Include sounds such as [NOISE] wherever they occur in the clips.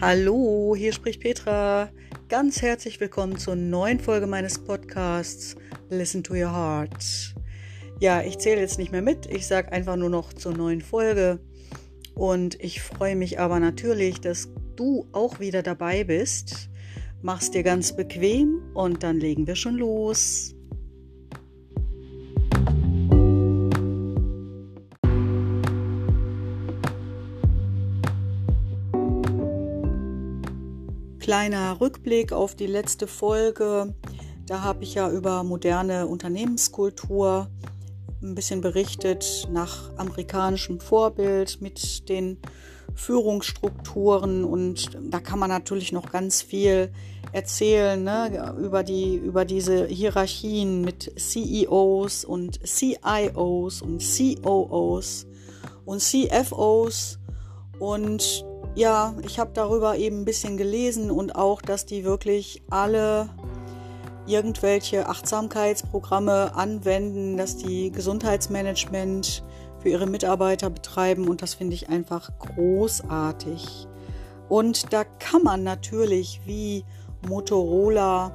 Hallo, hier spricht Petra. Ganz herzlich willkommen zur neuen Folge meines Podcasts Listen to Your Heart. Ja, ich zähle jetzt nicht mehr mit, ich sage einfach nur noch zur neuen Folge. Und ich freue mich aber natürlich, dass du auch wieder dabei bist. Mach's dir ganz bequem und dann legen wir schon los. Kleiner Rückblick auf die letzte Folge. Da habe ich ja über moderne Unternehmenskultur ein bisschen berichtet nach amerikanischem Vorbild mit den Führungsstrukturen und da kann man natürlich noch ganz viel erzählen ne, über, die, über diese Hierarchien mit CEOs und CIOs und COOs und CFOs und ja, ich habe darüber eben ein bisschen gelesen und auch, dass die wirklich alle irgendwelche Achtsamkeitsprogramme anwenden, dass die Gesundheitsmanagement für ihre Mitarbeiter betreiben und das finde ich einfach großartig. Und da kann man natürlich wie Motorola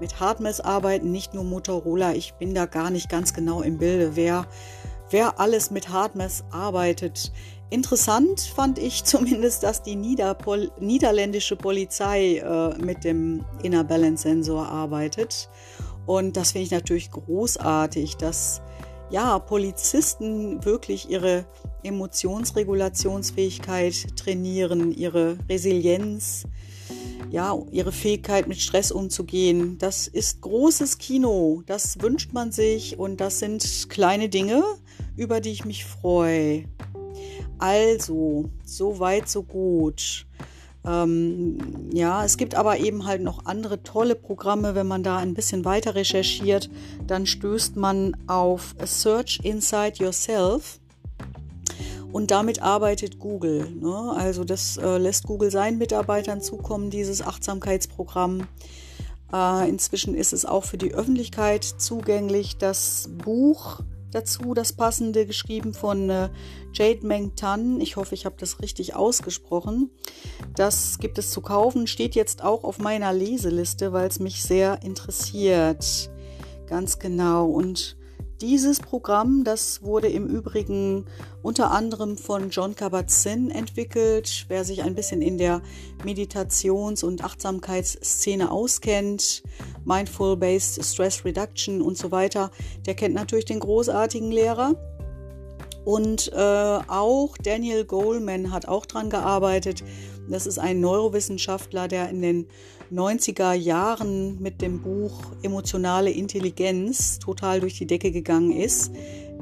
mit Hardmess arbeiten, nicht nur Motorola. Ich bin da gar nicht ganz genau im Bilde, wer, wer alles mit Hardmess arbeitet. Interessant fand ich [LAUGHS] zumindest, dass die Niederpol niederländische Polizei äh, mit dem Inner Balance Sensor arbeitet. Und das finde ich natürlich großartig, dass ja, Polizisten wirklich ihre Emotionsregulationsfähigkeit trainieren, ihre Resilienz, ja, ihre Fähigkeit mit Stress umzugehen. Das ist großes Kino, das wünscht man sich und das sind kleine Dinge, über die ich mich freue. Also, so weit, so gut. Ähm, ja, es gibt aber eben halt noch andere tolle Programme. Wenn man da ein bisschen weiter recherchiert, dann stößt man auf Search Inside Yourself. Und damit arbeitet Google. Ne? Also das äh, lässt Google seinen Mitarbeitern zukommen, dieses Achtsamkeitsprogramm. Äh, inzwischen ist es auch für die Öffentlichkeit zugänglich. Das Buch dazu, das passende, geschrieben von äh, Jade Meng Tan. Ich hoffe, ich habe das richtig ausgesprochen. Das gibt es zu kaufen, steht jetzt auch auf meiner Leseliste, weil es mich sehr interessiert. Ganz genau. Und dieses Programm, das wurde im Übrigen unter anderem von John Kabat-Zinn entwickelt. Wer sich ein bisschen in der Meditations- und Achtsamkeitsszene auskennt, Mindful-Based Stress Reduction und so weiter, der kennt natürlich den großartigen Lehrer. Und äh, auch Daniel Goleman hat auch dran gearbeitet. Das ist ein Neurowissenschaftler, der in den 90er Jahren mit dem Buch Emotionale Intelligenz total durch die Decke gegangen ist.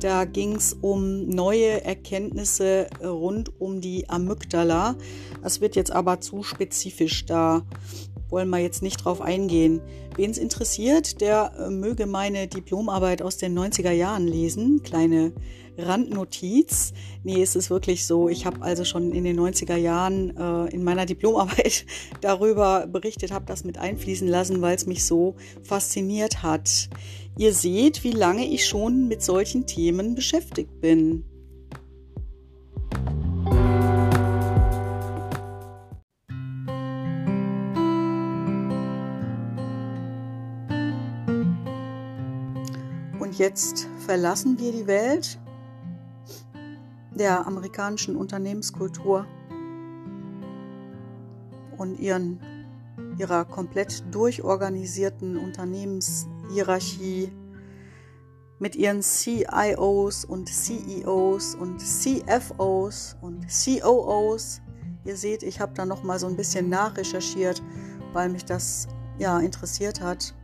Da ging es um neue Erkenntnisse rund um die Amygdala. Das wird jetzt aber zu spezifisch, da wollen wir jetzt nicht drauf eingehen. Wen es interessiert, der äh, möge meine Diplomarbeit aus den 90er Jahren lesen. Kleine Randnotiz. Nee, es ist wirklich so. Ich habe also schon in den 90er Jahren äh, in meiner Diplomarbeit [LAUGHS] darüber berichtet, habe das mit einfließen lassen, weil es mich so fasziniert hat. Ihr seht, wie lange ich schon mit solchen Themen beschäftigt bin. Jetzt verlassen wir die Welt der amerikanischen Unternehmenskultur und ihren, ihrer komplett durchorganisierten Unternehmenshierarchie mit ihren CIOs und CEOs und CFOs und COOs. Ihr seht, ich habe da noch mal so ein bisschen nachrecherchiert, weil mich das ja interessiert hat.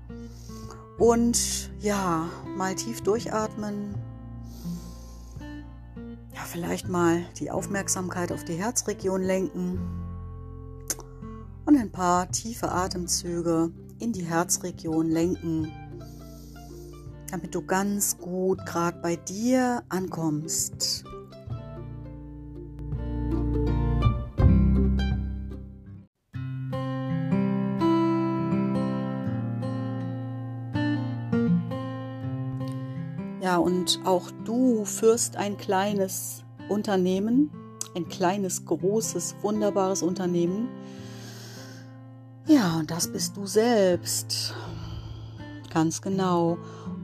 Und ja, mal tief durchatmen, ja, vielleicht mal die Aufmerksamkeit auf die Herzregion lenken und ein paar tiefe Atemzüge in die Herzregion lenken, damit du ganz gut gerade bei dir ankommst. Und auch du führst ein kleines Unternehmen, ein kleines, großes, wunderbares Unternehmen. Ja, und das bist du selbst. Ganz genau.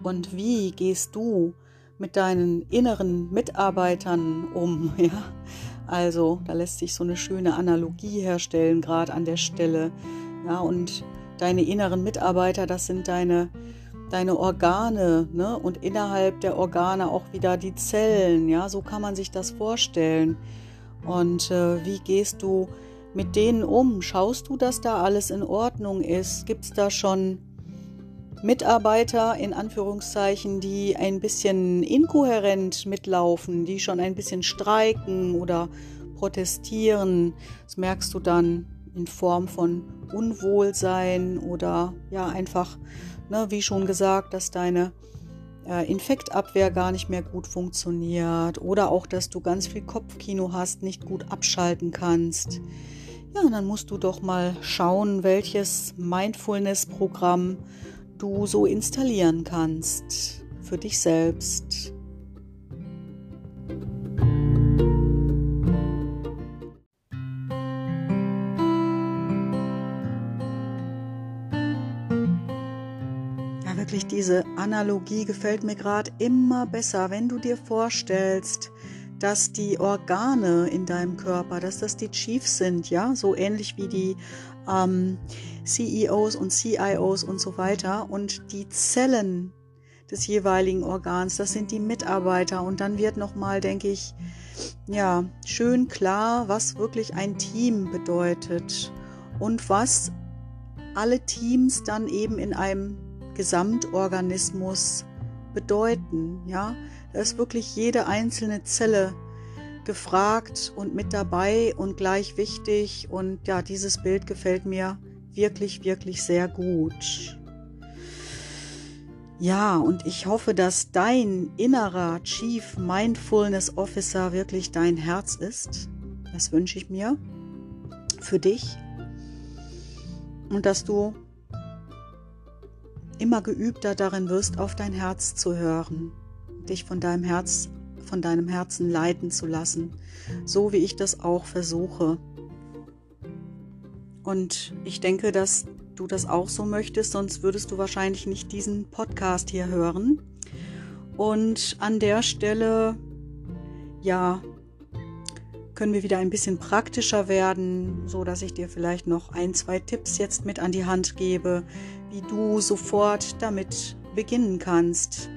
Und wie gehst du mit deinen inneren Mitarbeitern um? [LAUGHS] Ja, also da lässt sich so eine schöne Analogie herstellen, gerade an der Stelle. Ja, und deine inneren Mitarbeiter, das sind deine, deine Organe, ne? Und innerhalb der Organe auch wieder die Zellen. Ja, so kann man sich das vorstellen. Und äh, wie gehst du mit denen um? Schaust du, dass da alles in Ordnung ist? Gibt es da schon Mitarbeiter in Anführungszeichen, die ein bisschen inkohärent mitlaufen, die schon ein bisschen streiken oder protestieren? Das merkst du dann in Form von Unwohlsein oder ja einfach, ne, wie schon gesagt, dass deine äh, Infektabwehr gar nicht mehr gut funktioniert oder auch, dass du ganz viel Kopfkino hast, nicht gut abschalten kannst. Ja, dann musst du doch mal schauen, welches Mindfulness-Programm du so installieren kannst für dich selbst. Wirklich diese Analogie gefällt mir gerade immer besser, wenn du dir vorstellst, dass die Organe in deinem Körper, dass das die Chiefs sind, ja, so ähnlich wie die ähm, CEOs und CIOs und so weiter. Und die Zellen des jeweiligen Organs, das sind die Mitarbeiter. Und dann wird nochmal, denke ich, ja, schön klar, was wirklich ein Team bedeutet und was alle Teams dann eben in einem Gesamtorganismus bedeuten, ja. Da ist wirklich jede einzelne Zelle gefragt und mit dabei und gleich wichtig. Und ja, dieses Bild gefällt mir wirklich, wirklich sehr gut. Ja, und ich hoffe, dass dein innerer Chief Mindfulness Officer wirklich dein Herz ist. Das wünsche ich mir für dich. Und dass du immer geübter darin wirst, auf dein Herz zu hören dich von deinem Herz, von deinem Herzen leiten zu lassen, so wie ich das auch versuche. Und ich denke, dass du das auch so möchtest, sonst würdest du wahrscheinlich nicht diesen Podcast hier hören. Und an der Stelle, ja, können wir wieder ein bisschen praktischer werden, so dass ich dir vielleicht noch ein, zwei Tipps jetzt mit an die Hand gebe, wie du sofort damit beginnen kannst,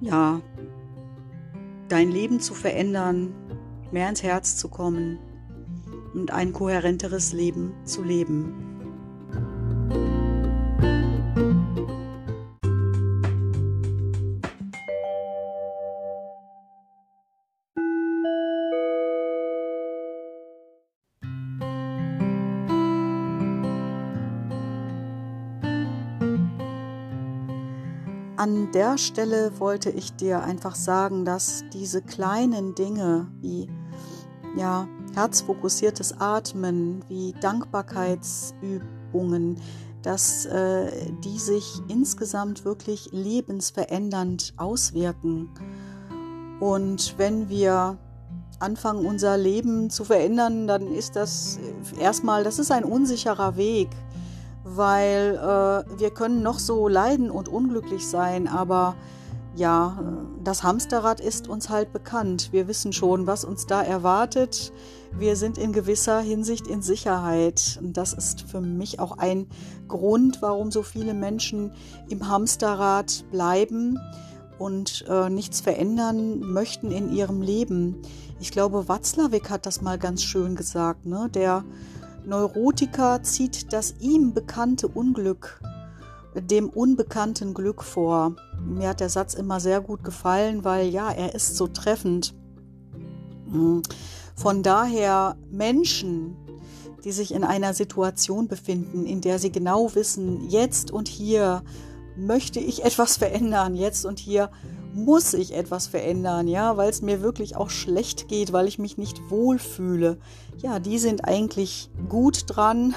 ja, dein Leben zu verändern, mehr ins Herz zu kommen und ein kohärenteres Leben zu leben. Der Stelle wollte ich dir einfach sagen, dass diese kleinen Dinge wie ja, herzfokussiertes Atmen, wie Dankbarkeitsübungen, dass äh, die sich insgesamt wirklich lebensverändernd auswirken. Und wenn wir anfangen, unser Leben zu verändern, dann ist das erstmal, das ist ein unsicherer Weg weil äh, wir können noch so leiden und unglücklich sein, aber ja, das Hamsterrad ist uns halt bekannt. Wir wissen schon, was uns da erwartet. Wir sind in gewisser Hinsicht in Sicherheit. Und das ist für mich auch ein Grund, warum so viele Menschen im Hamsterrad bleiben und äh, nichts verändern möchten in ihrem Leben. Ich glaube, Watzlawick hat das mal ganz schön gesagt. Ne? Der Neurotiker zieht das ihm bekannte Unglück dem unbekannten Glück vor. Mir hat der Satz immer sehr gut gefallen, weil ja, er ist so treffend. Hm. Von daher Menschen, die sich in einer Situation befinden, in der sie genau wissen, jetzt und hier möchte ich etwas [LAUGHS] verändern, jetzt und hier muss ich etwas verändern, ja, weil es mir wirklich auch schlecht geht, weil ich mich nicht wohlfühle. Ja, die sind eigentlich gut dran.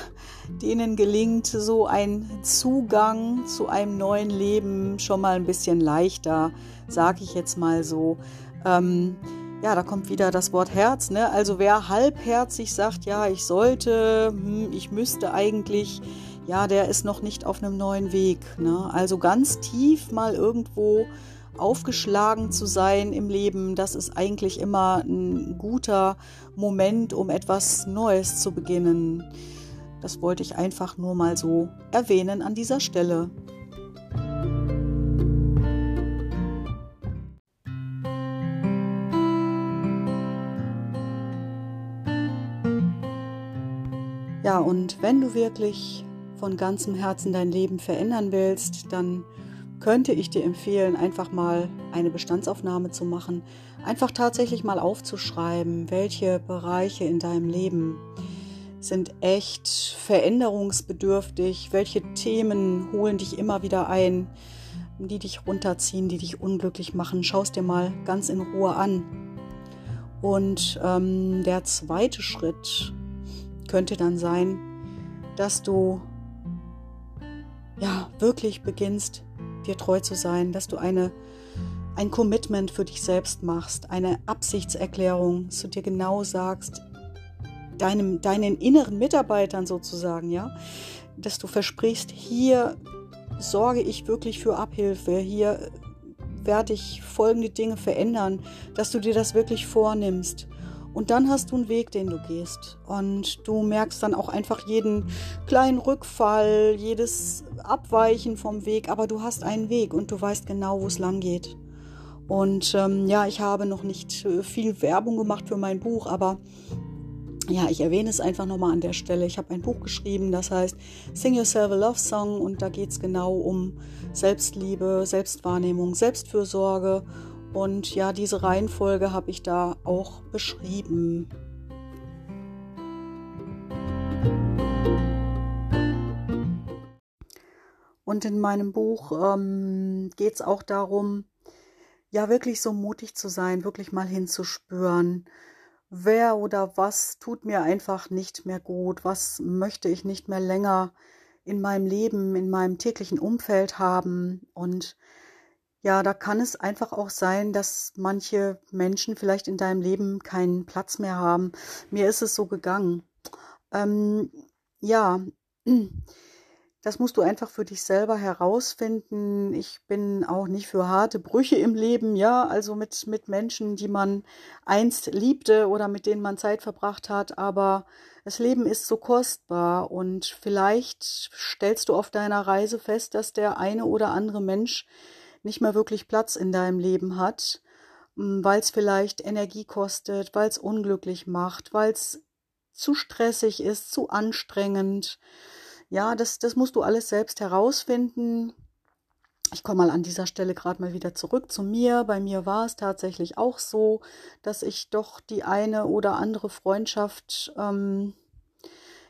Denen gelingt so ein Zugang zu einem neuen Leben schon mal ein bisschen leichter, sage ich jetzt mal so. Ähm, ja, da kommt wieder das Wort Herz. Ne? Also wer halbherzig sagt, ja, ich sollte, hm, ich müsste eigentlich, ja, der ist noch nicht auf einem neuen Weg. Ne? Also ganz tief mal irgendwo aufgeschlagen zu sein im Leben, das ist eigentlich immer ein guter Moment, um etwas Neues zu beginnen. Das wollte ich einfach nur mal so erwähnen an dieser Stelle. Ja, und wenn du wirklich von ganzem Herzen dein Leben verändern willst, dann könnte ich dir empfehlen, einfach mal eine Bestandsaufnahme zu machen, einfach tatsächlich mal aufzuschreiben, welche Bereiche in deinem Leben sind echt veränderungsbedürftig, welche Themen holen dich immer wieder ein, die dich runterziehen, die dich unglücklich machen. Schau es dir mal ganz in Ruhe an. Und ähm, der zweite Schritt könnte dann sein, dass du ja wirklich beginnst, dir treu zu sein, dass du eine ein Commitment für dich selbst machst, eine Absichtserklärung, dass du dir genau sagst, deinem, deinen inneren Mitarbeitern sozusagen, ja, dass du versprichst, hier sorge ich wirklich für Abhilfe, hier werde ich folgende Dinge verändern, dass du dir das wirklich vornimmst und dann hast du einen Weg, den du gehst. Und du merkst dann auch einfach jeden kleinen Rückfall, jedes Abweichen vom Weg. Aber du hast einen Weg und du weißt genau, wo es lang geht. Und ähm, ja, ich habe noch nicht äh, viel Werbung gemacht für mein Buch, aber ja, ich erwähne es einfach nochmal an der Stelle. Ich habe ein Buch geschrieben, das heißt Sing Yourself a Love Song und da geht es genau um Selbstliebe, Selbstwahrnehmung, Selbstfürsorge und ja, diese Reihenfolge habe ich da auch beschrieben. Und in meinem Buch ähm, geht es auch darum, ja wirklich so mutig zu sein, wirklich mal hinzuspüren, wer oder was tut mir einfach nicht mehr gut, was möchte ich nicht mehr länger in meinem Leben, in meinem täglichen Umfeld haben und ja, da kann es einfach auch sein, dass manche Menschen vielleicht in deinem Leben keinen Platz mehr haben. Mir ist es so gegangen. Ähm, ja, [CLEARS THROAT] das musst du einfach für dich selber herausfinden. Ich bin auch nicht für harte Brüche im Leben, ja, also mit, mit Menschen, die man einst liebte oder mit denen man Zeit verbracht hat, aber das Leben ist so kostbar und vielleicht stellst du auf deiner Reise fest, dass der eine oder andere Mensch nicht mehr wirklich Platz in deinem Leben hat, hm, weil es vielleicht Energie kostet, weil es unglücklich macht, weil es zu stressig ist, zu anstrengend. Ja, das, das musst du alles selbst herausfinden. Ich komme mal an dieser Stelle gerade mal wieder zurück zu mir. Bei mir war es tatsächlich auch so, dass ich doch die eine oder andere Freundschaft ähm,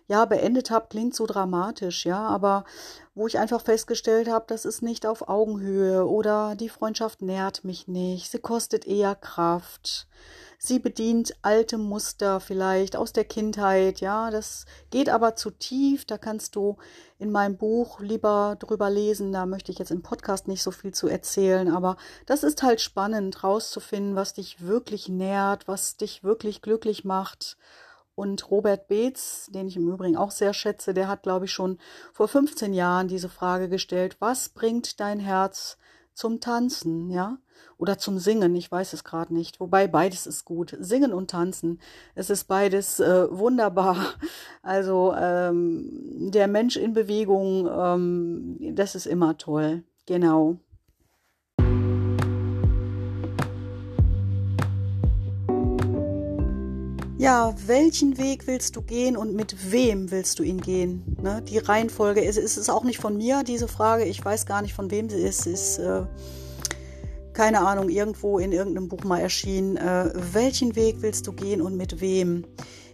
ja, beendet habe, klingt so dramatisch, ja, aber wo ich einfach festgestellt habe, das ist nicht auf Augenhöhe oder die Freundschaft nährt mich nicht, sie kostet eher Kraft. Sie bedient alte Muster vielleicht aus der Kindheit, ja, das geht aber zu tief, da kannst du in meinem Buch lieber drüber lesen, da möchte ich jetzt im Podcast nicht so viel zu erzählen, aber das ist halt spannend rauszufinden, was dich wirklich nährt, was dich wirklich glücklich macht und Robert Beetz, den ich im Übrigen auch sehr schätze, der hat, glaube ich, schon vor 15 Jahren diese Frage gestellt, was bringt dein Herz zum Tanzen, ja? Oder zum Singen, ich weiß es gerade nicht. Wobei beides ist gut. Singen und Tanzen, es ist beides äh, wunderbar. [LAUGHS] Also ähm, der Mensch in Bewegung, ähm, das ist immer toll. Genau. Ja, welchen Weg willst du gehen und mit wem willst du ihn gehen? Ne? Die Reihenfolge ist, ist es auch nicht von mir, diese Frage. Ich weiß gar nicht, von wem sie ist. Ist, äh, keine Ahnung, irgendwo in irgendeinem Buch mal erschienen. Äh, welchen Weg willst du gehen und mit wem?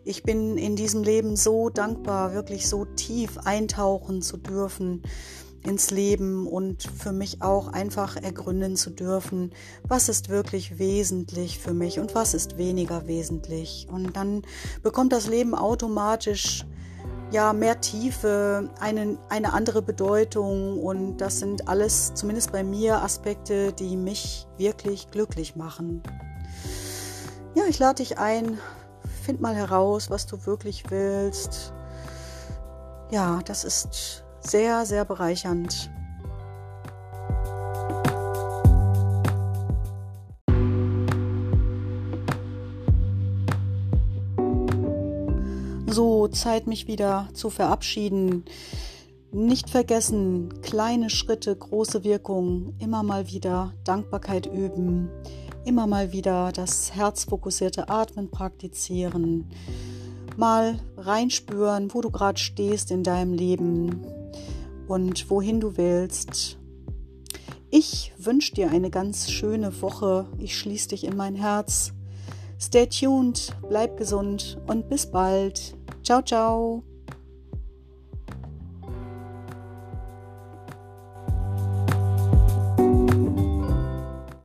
Ich bin in diesem Leben so dankbar, wirklich so tief eintauchen zu dürfen ins Leben und für mich auch einfach ergründen zu dürfen, was ist wirklich wesentlich für mich und was ist weniger wesentlich. Und dann bekommt das Leben automatisch ja mehr Tiefe, eine, eine andere Bedeutung und das sind alles, zumindest bei mir, Aspekte, die mich wirklich glücklich machen. Ja, ich lade dich ein, find mal heraus, was du wirklich willst. Ja, das ist sehr, sehr bereichernd. So, Zeit mich wieder zu verabschieden. Nicht vergessen, kleine Schritte, große Wirkung, immer mal wieder Dankbarkeit üben, immer mal wieder das herzfokussierte Atmen praktizieren, mal reinspüren, wo du gerade stehst in deinem Leben und wohin du willst. Ich wünsche dir eine ganz schöne Woche. Ich schließe dich in mein Herz. Stay tuned, bleib gesund und bis bald. Ciao, ciao.